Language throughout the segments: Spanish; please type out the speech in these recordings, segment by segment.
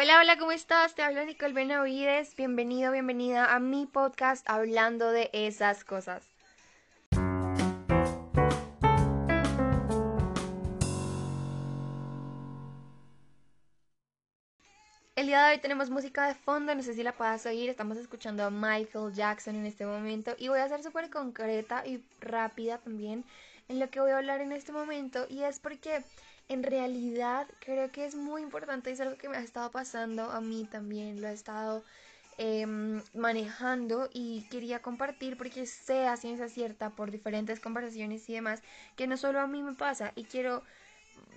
Hola, hola, ¿cómo estás? Te habla Nicole Benavides. Bienvenido, bienvenida a mi podcast hablando de esas cosas. El día de hoy tenemos música de fondo, no sé si la puedas oír, estamos escuchando a Michael Jackson en este momento y voy a ser súper concreta y rápida también en lo que voy a hablar en este momento y es porque en realidad creo que es muy importante, es algo que me ha estado pasando a mí también, lo he estado em, manejando y quería compartir porque sé a ciencia cierta por diferentes conversaciones y demás que no solo a mí me pasa y quiero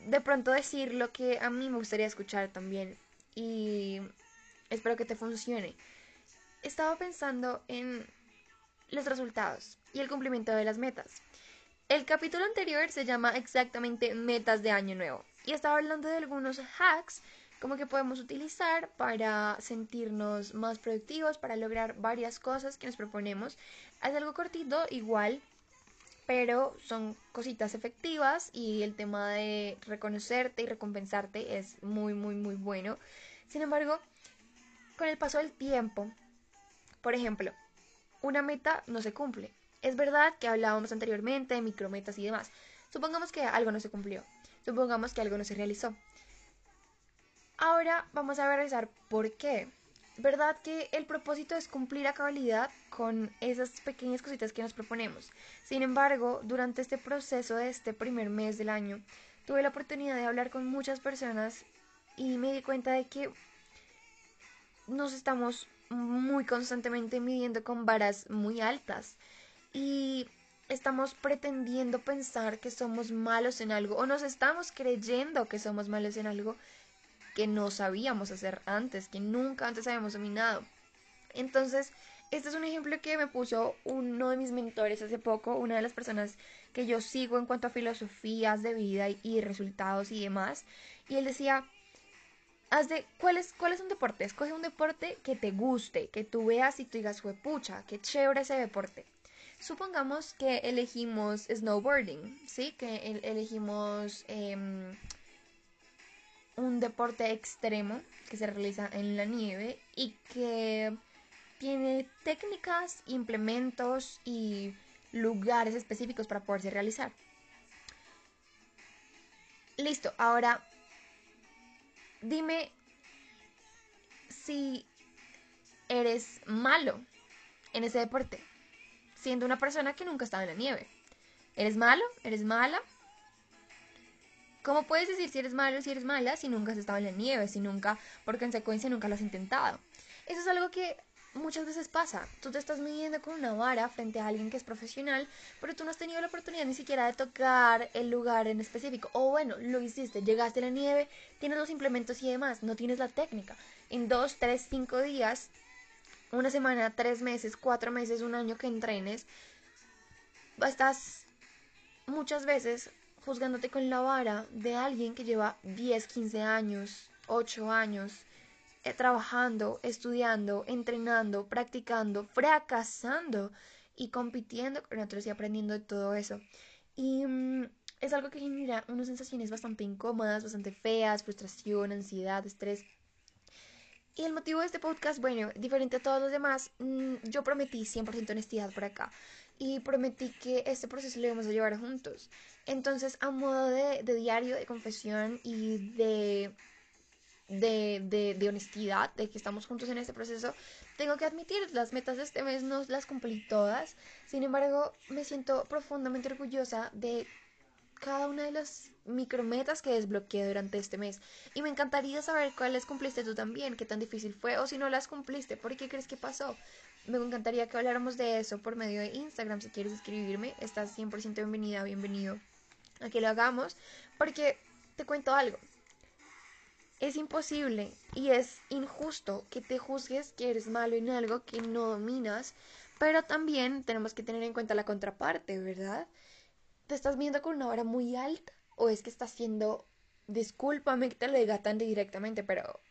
de pronto decir lo que a mí me gustaría escuchar también y espero que te funcione. Estaba pensando en los resultados y el cumplimiento de las metas. El capítulo anterior se llama exactamente metas de año nuevo y estaba hablando de algunos hacks como que podemos utilizar para sentirnos más productivos, para lograr varias cosas que nos proponemos. Es algo cortito, igual, pero son cositas efectivas y el tema de reconocerte y recompensarte es muy, muy, muy bueno. Sin embargo, con el paso del tiempo, por ejemplo, una meta no se cumple. Es verdad que hablábamos anteriormente de micrometas y demás. Supongamos que algo no se cumplió. Supongamos que algo no se realizó. Ahora vamos a revisar por qué. ¿Verdad que el propósito es cumplir a cabalidad con esas pequeñas cositas que nos proponemos? Sin embargo, durante este proceso de este primer mes del año, tuve la oportunidad de hablar con muchas personas y me di cuenta de que nos estamos muy constantemente midiendo con varas muy altas y estamos pretendiendo pensar que somos malos en algo o nos estamos creyendo que somos malos en algo que no sabíamos hacer antes, que nunca antes habíamos dominado. Entonces, este es un ejemplo que me puso uno de mis mentores hace poco, una de las personas que yo sigo en cuanto a filosofías de vida y, resultados y demás. Y él decía, haz de, ¿cuál es, ¿cuál es un deporte? Escoge un deporte que te guste, que tú veas y tú digas, pucha, qué chévere ese deporte. Supongamos que elegimos snowboarding, ¿sí? Que elegimos em, un deporte extremo que se realiza en la nieve y que tiene técnicas, implementos y lugares específicos para poderse realizar. Listo, ahora dime si eres malo en ese deporte, siendo una persona que nunca ha estado en la nieve. ¿Eres malo? ¿Eres mala? ¿Cómo puedes decir si eres malo o si eres mala si nunca has estado en la nieve, si nunca, por consecuencia, nunca lo has intentado? Eso es algo que muchas veces pasa. Tú te estás midiendo con una vara frente a alguien que es profesional, pero tú no has tenido la oportunidad ni siquiera de tocar el lugar en específico. O bueno, lo hiciste, llegaste a la nieve, tienes los implementos y demás, no tienes la técnica. En dos, tres, cinco días, una semana, tres meses, cuatro meses, un año que entrenes, estás muchas veces juzgándote con la vara de alguien que lleva 10, 15 años, 8 años eh, trabajando, estudiando, entrenando, practicando, fracasando y compitiendo con otros y aprendiendo de todo eso. Y mm, es algo que genera unas sensaciones bastante incómodas, bastante feas, frustración, ansiedad, estrés. Y el motivo de este podcast, bueno, diferente a todos los demás, mm, yo prometí 100% honestidad por acá y prometí que este proceso lo íbamos a llevar juntos. Entonces, a modo de, diario, de confesión y de, de, de, honestidad, de que estamos juntos en este proceso, tengo que admitir, las metas de este mes no las cumplí todas. Sin embargo, me siento profundamente orgullosa de cada una de las micrometas que desbloqueé durante este mes. Y me encantaría saber cuáles cumpliste tú también, qué tan difícil fue, o si no las cumpliste, ¿por qué crees que pasó? Me encantaría que habláramos de eso por medio de Instagram. Si quieres escribirme, estás 100% bienvenida, bienvenido a que lo hagamos. Porque te cuento algo. Es imposible y es injusto que te juzgues que eres malo en algo que no dominas, pero también tenemos que tener en cuenta la contraparte, ¿verdad? ¿Te estás viendo con una hora muy alta? ¿O es que estás siendo, discúlpame que te lo diga tan directamente, pero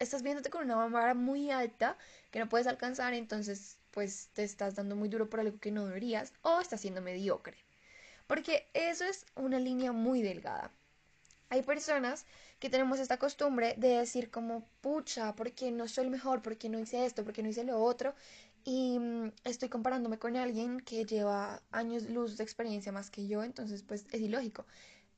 estás viéndote con una vara muy alta que no puedes alcanzar, entonces pues te estás dando muy duro por algo que no deberías o estás siendo mediocre. Porque eso es una línea muy delgada. Hay personas que tenemos esta costumbre de decir como, pucha, porque no soy el mejor, porque no hice esto, porque no hice lo otro, y mm, estoy comparándome con alguien que lleva años luz de experiencia más que yo, entonces pues es ilógico.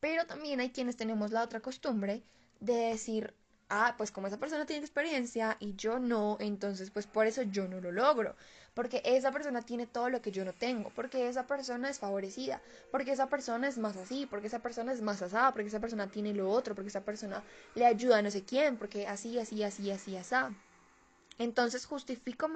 Pero también hay quienes tenemos la otra costumbre de decir, ah, pues como esa persona tiene experiencia y yo no, entonces pues por eso yo no lo logro. Porque esa persona tiene todo lo que yo no tengo, porque esa persona es favorecida, porque esa persona es más así, porque esa persona es más asada, porque esa persona tiene lo otro, porque esa persona le ayuda a no sé quién, porque así, así, así, así, así. Entonces justifico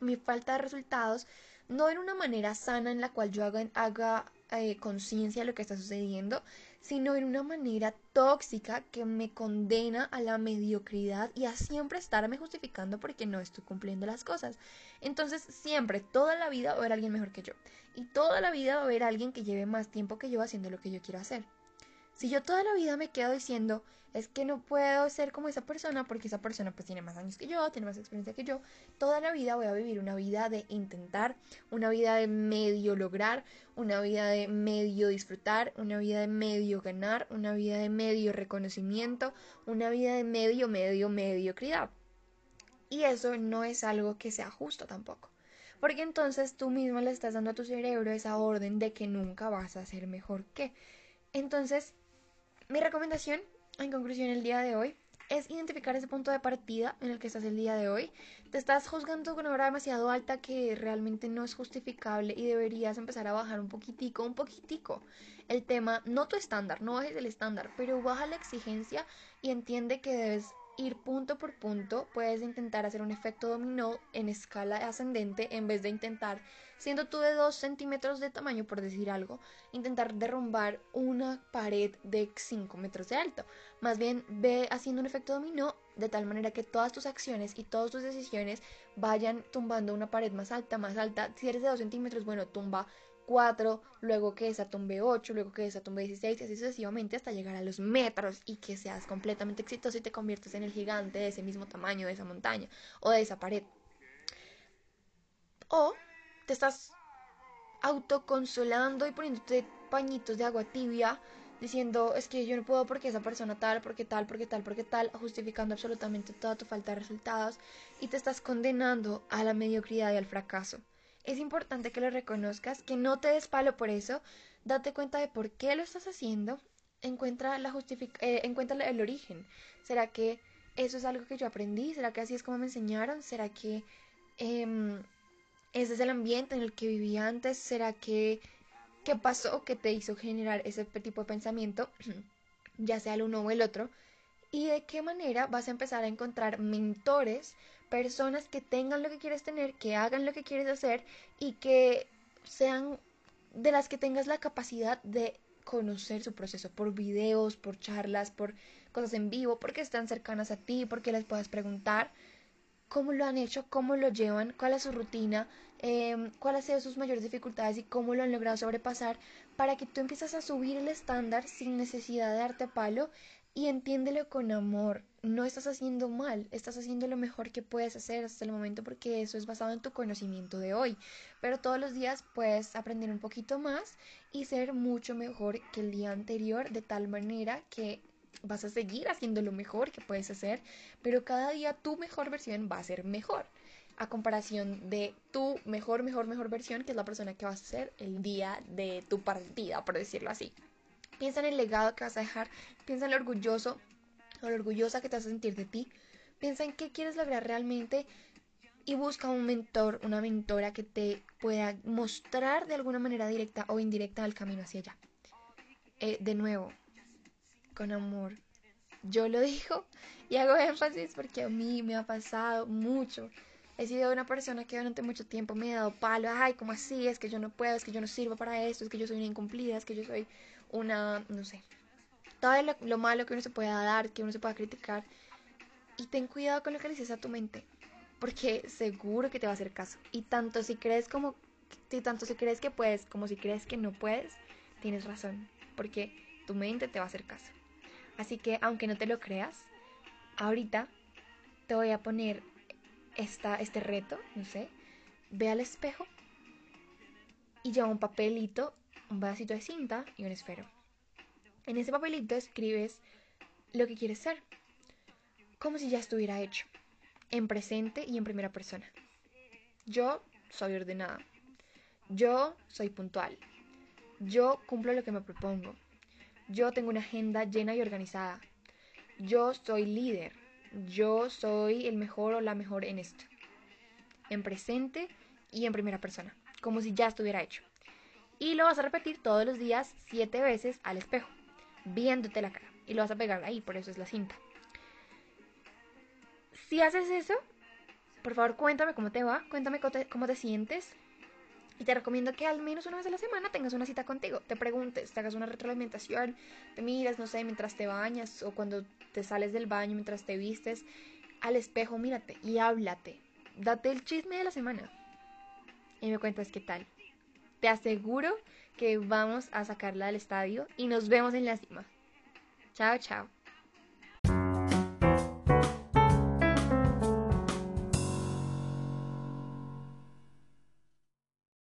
mi falta de resultados no en una manera sana en la cual yo haga, haga eh, conciencia de lo que está sucediendo, sino en una manera tóxica que me condena a la mediocridad y a siempre estarme justificando porque no estoy cumpliendo las cosas. Entonces siempre, toda la vida va a haber alguien mejor que yo. Y toda la vida va a haber alguien que lleve más tiempo que yo haciendo lo que yo quiero hacer. Si yo toda la vida me quedo diciendo, es que no puedo ser como esa persona porque esa persona pues tiene más años que yo, tiene más experiencia que yo, toda la vida voy a vivir una vida de intentar, una vida de medio lograr, una vida de medio disfrutar, una vida de medio ganar, una vida de medio reconocimiento, una vida de medio, medio, mediocridad. Y eso no es algo que sea justo tampoco. Porque entonces tú mismo le estás dando a tu cerebro esa orden de que nunca vas a ser mejor que. Entonces, mi recomendación, en conclusión, el día de hoy, es identificar ese punto de partida en el que estás el día de hoy. Te estás juzgando con una hora demasiado alta que realmente no es justificable y deberías empezar a bajar un poquitico, un poquitico el tema, no tu estándar, no bajes el estándar, pero baja la exigencia y entiende que debes ir punto por punto, puedes intentar hacer un efecto dominó en escala ascendente en vez de intentar, siendo tú de 2 centímetros de tamaño, por decir algo, intentar derrumbar una pared de 5 metros de alto. Más bien ve haciendo un efecto dominó de tal manera que todas tus acciones y todas tus decisiones vayan tumbando una pared más alta, más alta. Si eres de 2 centímetros, bueno, tumba 4, luego que esa tumbe 8, luego que esa tumbe 16 y así sucesivamente hasta llegar a los metros y que seas completamente exitoso y te conviertes en el gigante de ese mismo tamaño de esa montaña o de esa pared. O te estás autoconsolando y poniéndote pañitos de agua tibia diciendo es que yo no puedo porque esa persona tal, porque tal, porque tal, porque tal, justificando absolutamente toda tu falta de resultados y te estás condenando a la mediocridad y al fracaso es importante que lo reconozcas, que no te des palo por eso, date cuenta de por qué lo estás haciendo, encuentra, la eh, encuentra el origen. ¿Será que eso es algo que yo aprendí? ¿Será que así es como me enseñaron? ¿Será que eh, ese es el ambiente en el que viví antes? ¿Será que qué pasó que te hizo generar ese tipo de pensamiento, ya sea el uno o el otro? ¿Y de qué manera vas a empezar a encontrar mentores personas que tengan lo que quieres tener, que hagan lo que quieres hacer y que sean de las que tengas la capacidad de conocer su proceso por videos, por charlas, por cosas en vivo, porque están cercanas a ti, porque les puedas preguntar cómo lo han hecho, cómo lo llevan, cuál es su rutina, eh, cuáles han sido sus mayores dificultades y cómo lo han logrado sobrepasar, para que tú empieces a subir el estándar sin necesidad de darte palo y entiéndelo con amor. No estás haciendo mal, estás haciendo lo mejor que puedes hacer hasta el momento porque eso es basado en tu conocimiento de hoy. Pero todos los días puedes aprender un poquito más y ser mucho mejor que el día anterior de tal manera que vas a seguir haciendo lo mejor que puedes hacer, pero cada día tu mejor versión va a ser mejor a comparación de tu mejor, mejor, mejor versión, que es la persona que vas a ser el día de tu partida, por decirlo así. Piensa en el legado que vas a dejar, piensa en lo orgulloso o lo orgullosa que te vas a sentir de ti, piensa en qué quieres lograr realmente y busca un mentor, una mentora que te pueda mostrar de alguna manera directa o indirecta el camino hacia allá. Eh, de nuevo, con amor. Yo lo digo y hago énfasis porque a mí me ha pasado mucho. He sido una persona que durante mucho tiempo me ha dado palo, ay, ¿cómo así? Es que yo no puedo, es que yo no sirvo para esto, es que yo soy una incumplida, es que yo soy una, no sé, todo lo, malo que uno se pueda dar, que uno se pueda criticar. Y ten cuidado con lo que le dices a tu mente, porque seguro que te va a hacer caso. Y tanto si crees como, si tanto si crees que puedes, como si crees que no puedes, tienes razón, porque tu mente te va a hacer caso. Así que aunque no te lo creas, ahorita te voy a poner esta, este reto, no sé, ve al espejo y lleva un papelito un vasito de cinta y un esfero. En ese papelito escribes lo que quieres ser, como si ya estuviera hecho, en presente y en primera persona. Yo soy ordenada. Yo soy puntual. Yo cumplo lo que me propongo. Yo tengo una agenda llena y organizada. Yo soy líder. Yo soy el mejor o la mejor en esto. En presente y en primera persona, como si ya estuviera hecho. Y lo vas a repetir todos los días siete veces al espejo, viéndote la cara. Y lo vas a pegar ahí, por eso es la cinta. Si haces eso, por favor cuéntame cómo te va, cuéntame cómo te, sientes. Y te recomiendo que al menos una vez a la semana tengas una cita contigo. Te preguntes, te hagas una retroalimentación, te miras, no sé, mientras te bañas o cuando te sales del baño, mientras te vistes, al espejo, mírate y háblate. Date el chisme de la semana. Y me cuentas qué tal. Te aseguro que vamos a sacarla del estadio y nos vemos en la cima. Chao, chao.